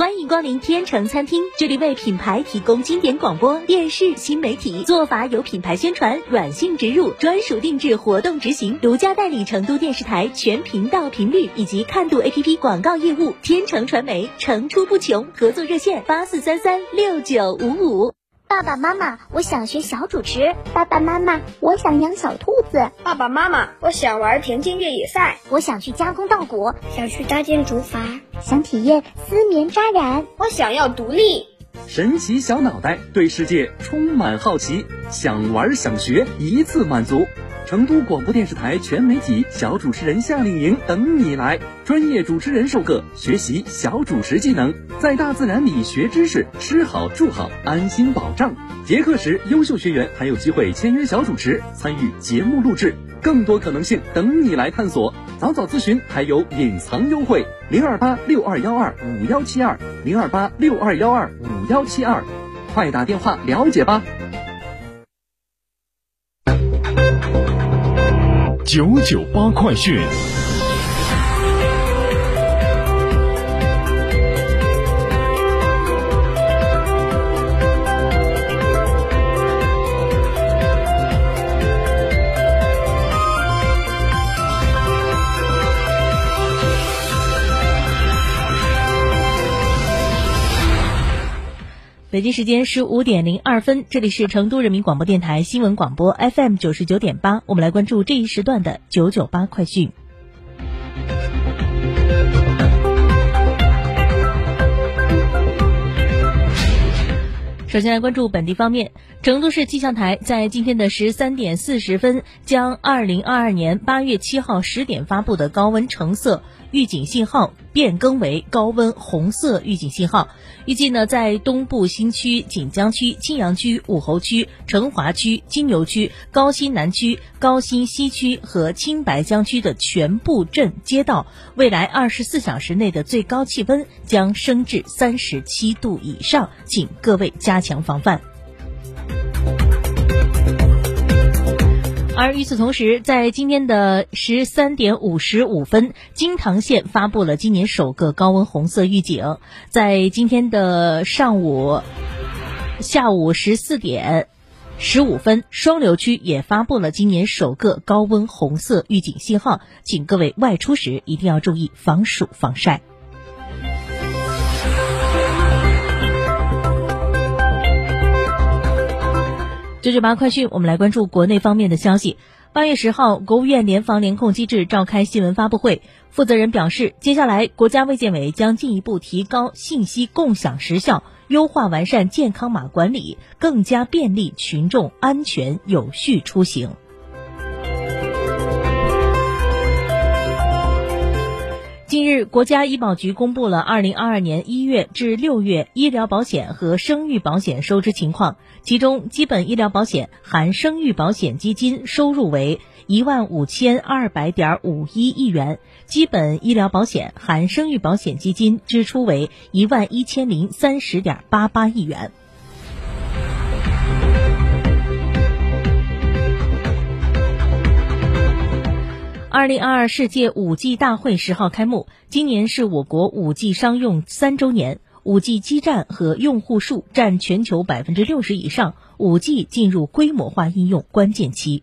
欢迎光临天成餐厅，这里为品牌提供经典广播电视新媒体做法，有品牌宣传、软性植入、专属定制活动执行，独家代理成都电视台全频道频率以及看度 APP 广告业务。天成传媒层出不穷，合作热线八四三三六九五五。爸爸妈妈，我想学小主持。爸爸妈妈，我想养小兔子。爸爸妈妈，我想玩田径越野赛。我想去加工稻谷，想去搭建竹筏，想体验丝棉扎染。我想要独立。神奇小脑袋对世界充满好奇，想玩想学，一次满足。成都广播电视台全媒体小主持人夏令营等你来，专业主持人授课，学习小主持技能，在大自然里学知识，吃好住好，安心保障。结课时，优秀学员还有机会签约小主持，参与节目录制，更多可能性等你来探索。早早咨询还有隐藏优惠，零二八六二幺二五幺七二零二八六二幺二五幺七二，快打电话了解吧。九九八快讯。北京时间十五点零二分，这里是成都人民广播电台新闻广播 FM 九十九点八，我们来关注这一时段的九九八快讯。首先来关注本地方面，成都市气象台在今天的十三点四十分，将二零二二年八月七号十点发布的高温橙色。预警信号变更为高温红色预警信号，预计呢在东部新区、锦江区、青羊区、武侯区、成华区、金牛区、高新南区、高新西区和青白江区的全部镇街道，未来二十四小时内的最高气温将升至三十七度以上，请各位加强防范。而与此同时，在今天的十三点五十五分，金堂县发布了今年首个高温红色预警。在今天的上午、下午十四点十五分，双流区也发布了今年首个高温红色预警信号，请各位外出时一定要注意防暑防晒。九九八快讯，我们来关注国内方面的消息。八月十号，国务院联防联控机制召开新闻发布会，负责人表示，接下来国家卫健委将进一步提高信息共享时效，优化完善健康码管理，更加便利群众安全有序出行。国家医保局公布了二零二二年一月至六月医疗保险和生育保险收支情况。其中，基本医疗保险含生育保险基金收入为一万五千二百点五一亿元，基本医疗保险含生育保险基金支出为一万一千零三十点八八亿元。二零二二世界五 G 大会十号开幕，今年是我国五 G 商用三周年，五 G 基站和用户数占全球百分之六十以上，五 G 进入规模化应用关键期。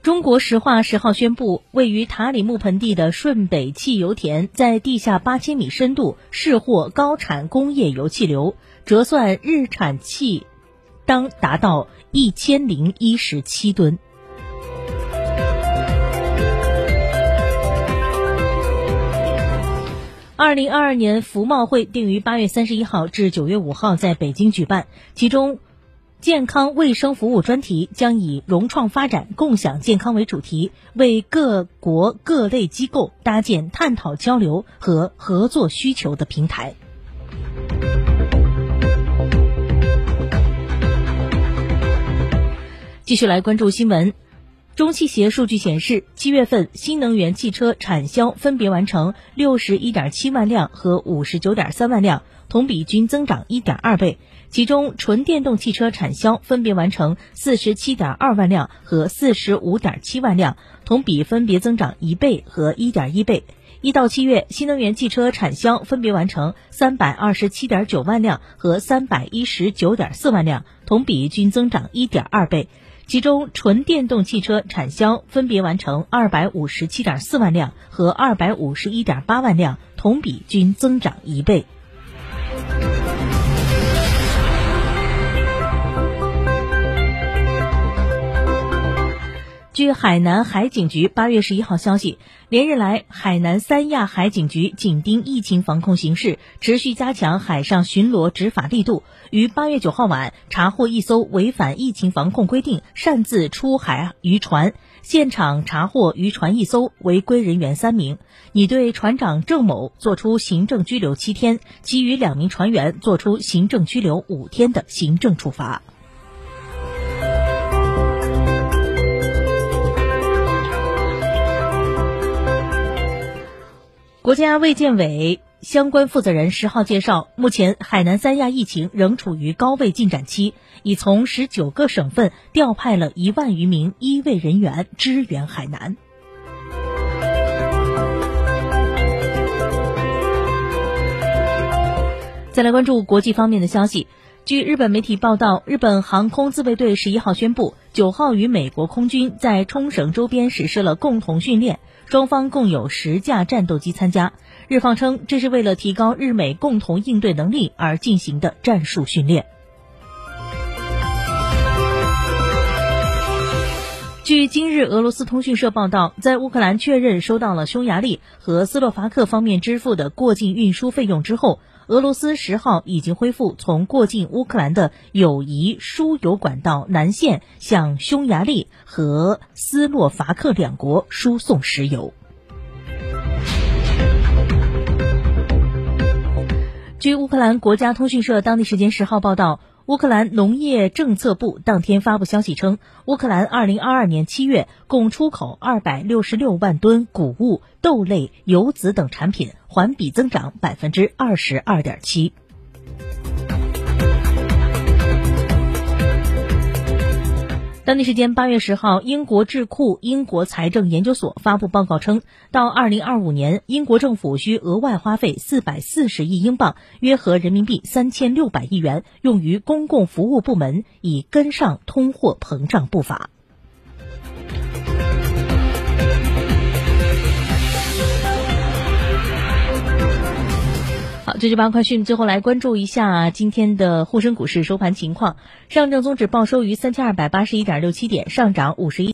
中国石化十号宣布，位于塔里木盆地的顺北汽油田在地下八千米深度试获高产工业油气流，折算日产气当达到一千零一十七吨。二零二二年服贸会定于八月三十一号至九月五号在北京举办，其中。健康卫生服务专题将以融创发展、共享健康为主题，为各国各类机构搭建探讨交流和合作需求的平台。继续来关注新闻，中汽协数据显示，七月份新能源汽车产销分别完成六十一点七万辆和五十九点三万辆，同比均增长一点二倍。其中，纯电动汽车产销分别完成四十七点二万辆和四十五点七万辆，同比分别增长一倍和一点一倍。一到七月，新能源汽车产销分别完成三百二十七点九万辆和三百一十九点四万辆，同比均增长一点二倍。其中，纯电动汽车产销分别完成二百五十七点四万辆和二百五十一点八万辆，同比均增长一倍。据海南海警局八月十一号消息，连日来，海南三亚海警局紧盯疫情防控形势，持续加强海上巡逻执法力度。于八月九号晚查获一艘违反疫情防控规定擅自出海渔船，现场查获渔船一艘，违规人员三名，拟对船长郑某作出行政拘留七天，其余两名船员作出行政拘留五天的行政处罚。国家卫健委相关负责人十号介绍，目前海南三亚疫情仍处于高位进展期，已从十九个省份调派了一万余名医卫人员支援海南。再来关注国际方面的消息。据日本媒体报道，日本航空自卫队十一号宣布，九号与美国空军在冲绳周边实施了共同训练，双方共有十架战斗机参加。日方称，这是为了提高日美共同应对能力而进行的战术训练。据今日俄罗斯通讯社报道，在乌克兰确认收到了匈牙利和斯洛伐克方面支付的过境运输费用之后。俄罗斯十号已经恢复从过境乌克兰的友谊输油管道南线向匈牙利和斯洛伐克两国输送石油。据乌克兰国家通讯社当地时间十号报道。乌克兰农业政策部当天发布消息称，乌克兰二零二二年七月共出口二百六十六万吨谷物、豆类、油脂等产品，环比增长百分之二十二点七。当地时间八月十号，英国智库英国财政研究所发布报告称，到二零二五年，英国政府需额外花费四百四十亿英镑（约合人民币三千六百亿元）用于公共服务部门，以跟上通货膨胀步伐。好，这就八快讯。最后来关注一下今天的沪深股市收盘情况。上证综指报收于三千二百八十一点六七点，上涨五十一。